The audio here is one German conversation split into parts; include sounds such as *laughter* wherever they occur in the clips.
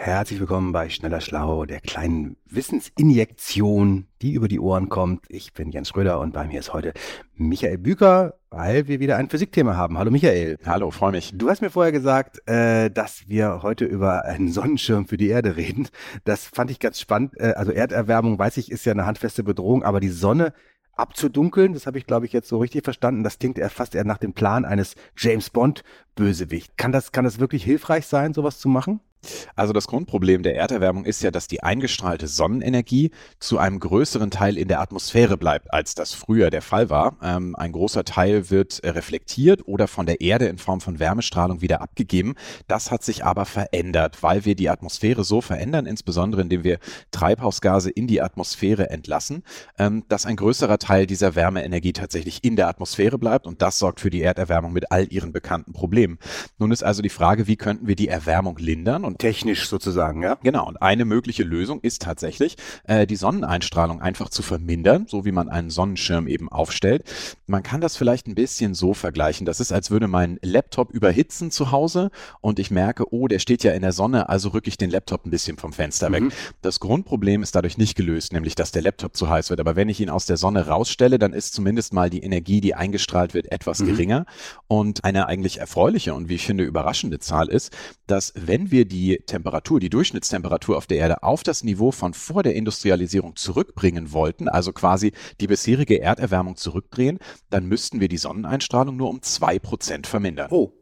Herzlich willkommen bei Schneller Schlau, der kleinen Wissensinjektion, die über die Ohren kommt. Ich bin Jens Schröder und bei mir ist heute Michael Büker, weil wir wieder ein Physikthema haben. Hallo Michael. Hallo, freue mich. Du hast mir vorher gesagt, äh, dass wir heute über einen Sonnenschirm für die Erde reden. Das fand ich ganz spannend. Äh, also Erderwärmung, weiß ich, ist ja eine handfeste Bedrohung, aber die Sonne abzudunkeln, das habe ich, glaube ich, jetzt so richtig verstanden. Das klingt eher fast eher nach dem Plan eines James Bond Bösewicht. Kann das, kann das wirklich hilfreich sein, sowas zu machen? Also das Grundproblem der Erderwärmung ist ja, dass die eingestrahlte Sonnenenergie zu einem größeren Teil in der Atmosphäre bleibt, als das früher der Fall war. Ähm, ein großer Teil wird äh, reflektiert oder von der Erde in Form von Wärmestrahlung wieder abgegeben. Das hat sich aber verändert, weil wir die Atmosphäre so verändern, insbesondere indem wir Treibhausgase in die Atmosphäre entlassen, ähm, dass ein größerer Teil dieser Wärmeenergie tatsächlich in der Atmosphäre bleibt und das sorgt für die Erderwärmung mit all ihren bekannten Problemen. Nun ist also die Frage, wie könnten wir die Erwärmung lindern? Und technisch sozusagen, ja? Genau. Und eine mögliche Lösung ist tatsächlich, äh, die Sonneneinstrahlung einfach zu vermindern, so wie man einen Sonnenschirm eben aufstellt. Man kann das vielleicht ein bisschen so vergleichen. Das ist, als würde mein Laptop überhitzen zu Hause und ich merke, oh, der steht ja in der Sonne, also rücke ich den Laptop ein bisschen vom Fenster weg. Mhm. Das Grundproblem ist dadurch nicht gelöst, nämlich dass der Laptop zu heiß wird. Aber wenn ich ihn aus der Sonne rausstelle, dann ist zumindest mal die Energie, die eingestrahlt wird, etwas mhm. geringer. Und eine eigentlich erfreuliche und wie ich finde überraschende Zahl ist, dass wenn wir die die Temperatur, die Durchschnittstemperatur auf der Erde auf das Niveau von vor der Industrialisierung zurückbringen wollten, also quasi die bisherige Erderwärmung zurückdrehen, dann müssten wir die Sonneneinstrahlung nur um zwei Prozent vermindern. Oh,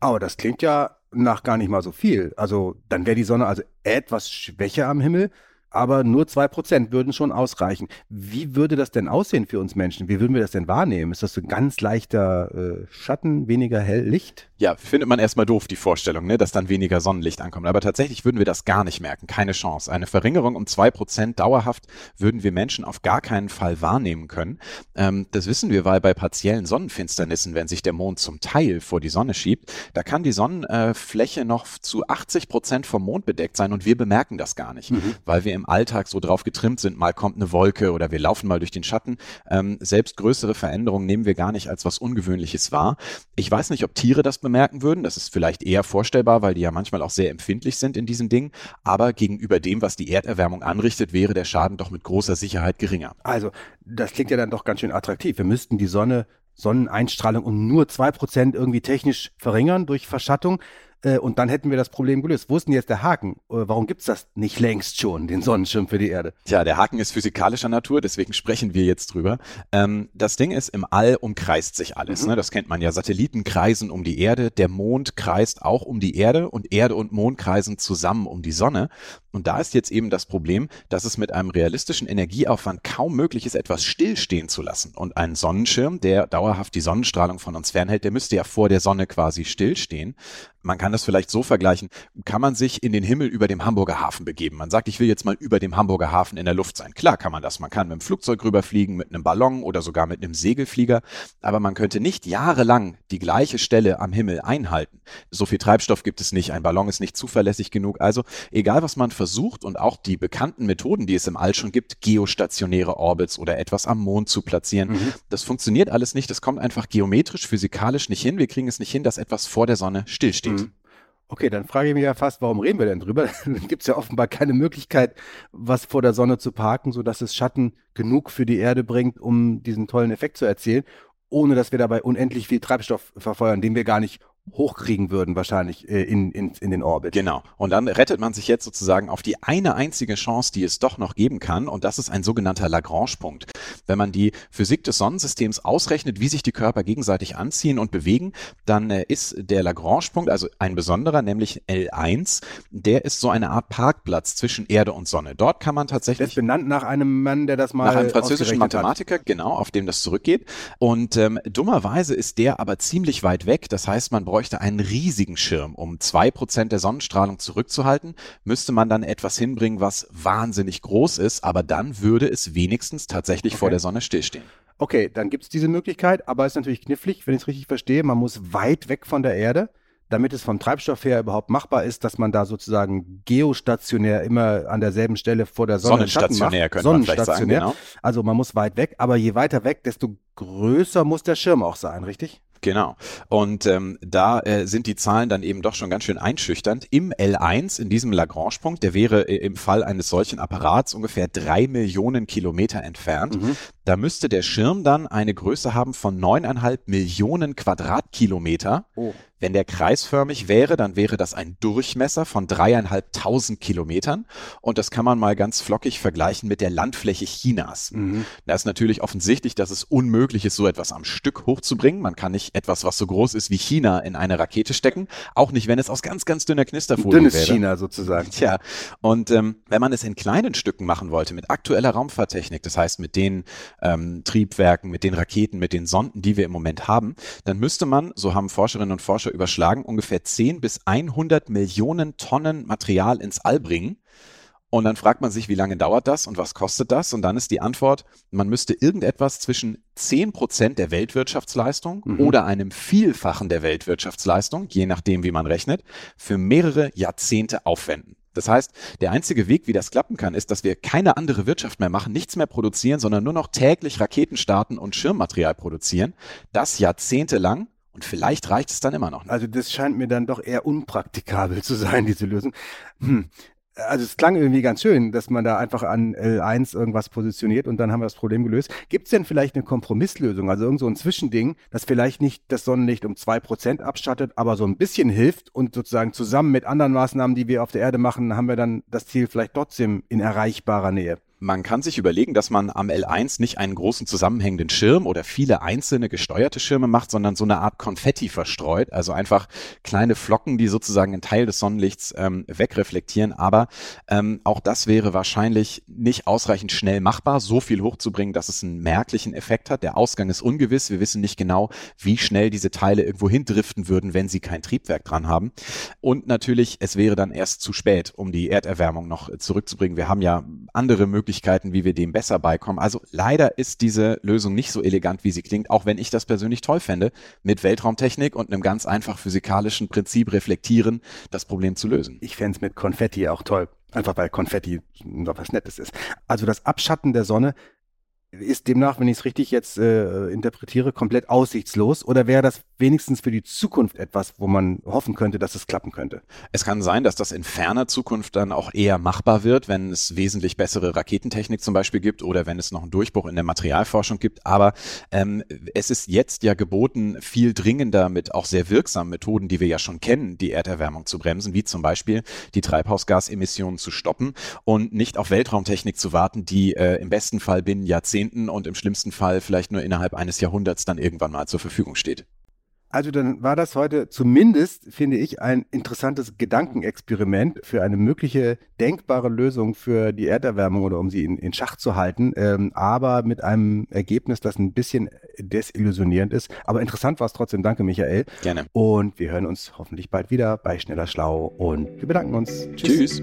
aber das klingt ja nach gar nicht mal so viel. Also dann wäre die Sonne also etwas schwächer am Himmel aber nur zwei Prozent würden schon ausreichen. Wie würde das denn aussehen für uns Menschen? Wie würden wir das denn wahrnehmen? Ist das so ein ganz leichter äh, Schatten, weniger hell Licht? Ja, findet man erstmal doof, die Vorstellung, ne, dass dann weniger Sonnenlicht ankommt. Aber tatsächlich würden wir das gar nicht merken. Keine Chance. Eine Verringerung um zwei Prozent dauerhaft würden wir Menschen auf gar keinen Fall wahrnehmen können. Ähm, das wissen wir, weil bei partiellen Sonnenfinsternissen, wenn sich der Mond zum Teil vor die Sonne schiebt, da kann die Sonnenfläche noch zu 80 Prozent vom Mond bedeckt sein und wir bemerken das gar nicht, mhm. weil wir im Alltag so drauf getrimmt sind, mal kommt eine Wolke oder wir laufen mal durch den Schatten. Ähm, selbst größere Veränderungen nehmen wir gar nicht als was Ungewöhnliches wahr. Ich weiß nicht, ob Tiere das bemerken würden. Das ist vielleicht eher vorstellbar, weil die ja manchmal auch sehr empfindlich sind in diesen Dingen. Aber gegenüber dem, was die Erderwärmung anrichtet, wäre der Schaden doch mit großer Sicherheit geringer. Also, das klingt ja dann doch ganz schön attraktiv. Wir müssten die Sonne Sonneneinstrahlung um nur zwei Prozent irgendwie technisch verringern durch Verschattung. Äh, und dann hätten wir das Problem gelöst. Wo ist denn jetzt der Haken? Äh, warum gibt es das nicht längst schon, den Sonnenschirm für die Erde? Tja, der Haken ist physikalischer Natur, deswegen sprechen wir jetzt drüber. Ähm, das Ding ist, im All umkreist sich alles. Mhm. Ne? Das kennt man ja. Satelliten kreisen um die Erde, der Mond kreist auch um die Erde und Erde und Mond kreisen zusammen um die Sonne. Und da ist jetzt eben das Problem, dass es mit einem realistischen Energieaufwand kaum möglich ist, etwas stillstehen zu lassen. Und ein Sonnenschirm, der dauerhaft die Sonnenstrahlung von uns fernhält, der müsste ja vor der Sonne quasi stillstehen. Man kann das vielleicht so vergleichen, kann man sich in den Himmel über dem Hamburger Hafen begeben. Man sagt, ich will jetzt mal über dem Hamburger Hafen in der Luft sein. Klar kann man das. Man kann mit dem Flugzeug rüberfliegen, mit einem Ballon oder sogar mit einem Segelflieger. Aber man könnte nicht jahrelang die gleiche Stelle am Himmel einhalten. So viel Treibstoff gibt es nicht. Ein Ballon ist nicht zuverlässig genug. Also egal, was man versucht und auch die bekannten Methoden, die es im All schon gibt, geostationäre Orbits oder etwas am Mond zu platzieren, mhm. das funktioniert alles nicht. Das kommt einfach geometrisch, physikalisch nicht hin. Wir kriegen es nicht hin, dass etwas vor der Sonne stillsteht. Okay, dann frage ich mich ja fast, warum reden wir denn drüber? *laughs* Dann gibt es ja offenbar keine Möglichkeit, was vor der Sonne zu parken, sodass es Schatten genug für die Erde bringt, um diesen tollen Effekt zu erzielen, ohne dass wir dabei unendlich viel Treibstoff verfeuern, den wir gar nicht hochkriegen würden, wahrscheinlich äh, in, in, in den Orbit. Genau. Und dann rettet man sich jetzt sozusagen auf die eine einzige Chance, die es doch noch geben kann. Und das ist ein sogenannter Lagrange-Punkt. Wenn man die Physik des Sonnensystems ausrechnet, wie sich die Körper gegenseitig anziehen und bewegen, dann äh, ist der Lagrange-Punkt, also ein besonderer, nämlich L1, der ist so eine Art Parkplatz zwischen Erde und Sonne. Dort kann man tatsächlich. Ist benannt nach einem Mann, der das mal. Nach einem französischen Mathematiker, hat. genau, auf dem das zurückgeht. Und ähm, dummerweise ist der aber ziemlich weit weg. Das heißt, man bräuchte einen riesigen Schirm. Um zwei Prozent der Sonnenstrahlung zurückzuhalten, müsste man dann etwas hinbringen, was wahnsinnig groß ist, aber dann würde es wenigstens tatsächlich okay. vor der Sonne stillstehen. Okay, dann gibt es diese Möglichkeit, aber es ist natürlich knifflig, wenn ich es richtig verstehe. Man muss weit weg von der Erde damit es vom Treibstoff her überhaupt machbar ist, dass man da sozusagen geostationär immer an derselben Stelle vor der Sonne Sonnenstationär könnte man vielleicht sagen, genau. Also man muss weit weg, aber je weiter weg, desto größer muss der Schirm auch sein, richtig? Genau. Und ähm, da äh, sind die Zahlen dann eben doch schon ganz schön einschüchternd. Im L1, in diesem Lagrange-Punkt, der wäre äh, im Fall eines solchen Apparats ungefähr drei Millionen Kilometer entfernt. Mhm. Da müsste der Schirm dann eine Größe haben von neuneinhalb Millionen Quadratkilometer. Oh. Wenn der kreisförmig wäre, dann wäre das ein Durchmesser von dreieinhalbtausend Kilometern. Und das kann man mal ganz flockig vergleichen mit der Landfläche Chinas. Mhm. Da ist natürlich offensichtlich, dass es unmöglich ist, so etwas am Stück hochzubringen. Man kann nicht etwas, was so groß ist wie China, in eine Rakete stecken. Auch nicht, wenn es aus ganz, ganz dünner Knisterfolie Dünnes wäre. China sozusagen. *laughs* Tja, und ähm, wenn man es in kleinen Stücken machen wollte, mit aktueller Raumfahrttechnik, das heißt mit den ähm, Triebwerken, mit den Raketen, mit den Sonden, die wir im Moment haben, dann müsste man, so haben Forscherinnen und Forscher überschlagen, ungefähr 10 bis 100 Millionen Tonnen Material ins All bringen. Und dann fragt man sich, wie lange dauert das und was kostet das? Und dann ist die Antwort, man müsste irgendetwas zwischen 10 Prozent der Weltwirtschaftsleistung mhm. oder einem Vielfachen der Weltwirtschaftsleistung, je nachdem, wie man rechnet, für mehrere Jahrzehnte aufwenden. Das heißt, der einzige Weg, wie das klappen kann, ist, dass wir keine andere Wirtschaft mehr machen, nichts mehr produzieren, sondern nur noch täglich Raketen starten und Schirmmaterial produzieren. Das jahrzehntelang. Und vielleicht reicht es dann immer noch. Nicht. Also das scheint mir dann doch eher unpraktikabel zu sein, diese Lösung. Hm also es klang irgendwie ganz schön, dass man da einfach an L1 irgendwas positioniert und dann haben wir das Problem gelöst. Gibt es denn vielleicht eine Kompromisslösung, also irgend so ein Zwischending, das vielleicht nicht das Sonnenlicht um zwei Prozent abschattet, aber so ein bisschen hilft und sozusagen zusammen mit anderen Maßnahmen, die wir auf der Erde machen, haben wir dann das Ziel vielleicht trotzdem in erreichbarer Nähe? Man kann sich überlegen, dass man am L1 nicht einen großen zusammenhängenden Schirm oder viele einzelne gesteuerte Schirme macht, sondern so eine Art Konfetti verstreut, also einfach kleine Flocken, die sozusagen einen Teil des Sonnenlichts ähm, wegreflektieren. Aber ähm, auch das wäre wahrscheinlich nicht ausreichend schnell machbar, so viel hochzubringen, dass es einen merklichen Effekt hat. Der Ausgang ist ungewiss. Wir wissen nicht genau, wie schnell diese Teile irgendwo hindriften würden, wenn sie kein Triebwerk dran haben. Und natürlich, es wäre dann erst zu spät, um die Erderwärmung noch zurückzubringen. Wir haben ja andere Möglichkeiten, Möglichkeiten, wie wir dem besser beikommen. Also leider ist diese Lösung nicht so elegant, wie sie klingt, auch wenn ich das persönlich toll fände, mit Weltraumtechnik und einem ganz einfach physikalischen Prinzip reflektieren, das Problem zu lösen. Ich fände es mit Konfetti auch toll. Einfach weil Konfetti was Nettes ist. Also das Abschatten der Sonne ist demnach, wenn ich es richtig jetzt äh, interpretiere, komplett aussichtslos? Oder wäre das wenigstens für die Zukunft etwas, wo man hoffen könnte, dass es klappen könnte? Es kann sein, dass das in ferner Zukunft dann auch eher machbar wird, wenn es wesentlich bessere Raketentechnik zum Beispiel gibt oder wenn es noch einen Durchbruch in der Materialforschung gibt. Aber ähm, es ist jetzt ja geboten, viel dringender mit auch sehr wirksamen Methoden, die wir ja schon kennen, die Erderwärmung zu bremsen, wie zum Beispiel die Treibhausgasemissionen zu stoppen und nicht auf Weltraumtechnik zu warten, die äh, im besten Fall binnen Jahrzehnten Jahrzehnten und im schlimmsten Fall vielleicht nur innerhalb eines Jahrhunderts dann irgendwann mal zur Verfügung steht. Also dann war das heute zumindest, finde ich, ein interessantes Gedankenexperiment für eine mögliche denkbare Lösung für die Erderwärmung oder um sie in, in Schach zu halten, ähm, aber mit einem Ergebnis, das ein bisschen desillusionierend ist. Aber interessant war es trotzdem. Danke, Michael. Gerne. Und wir hören uns hoffentlich bald wieder bei Schneller Schlau und wir bedanken uns. Tschüss. Tschüss.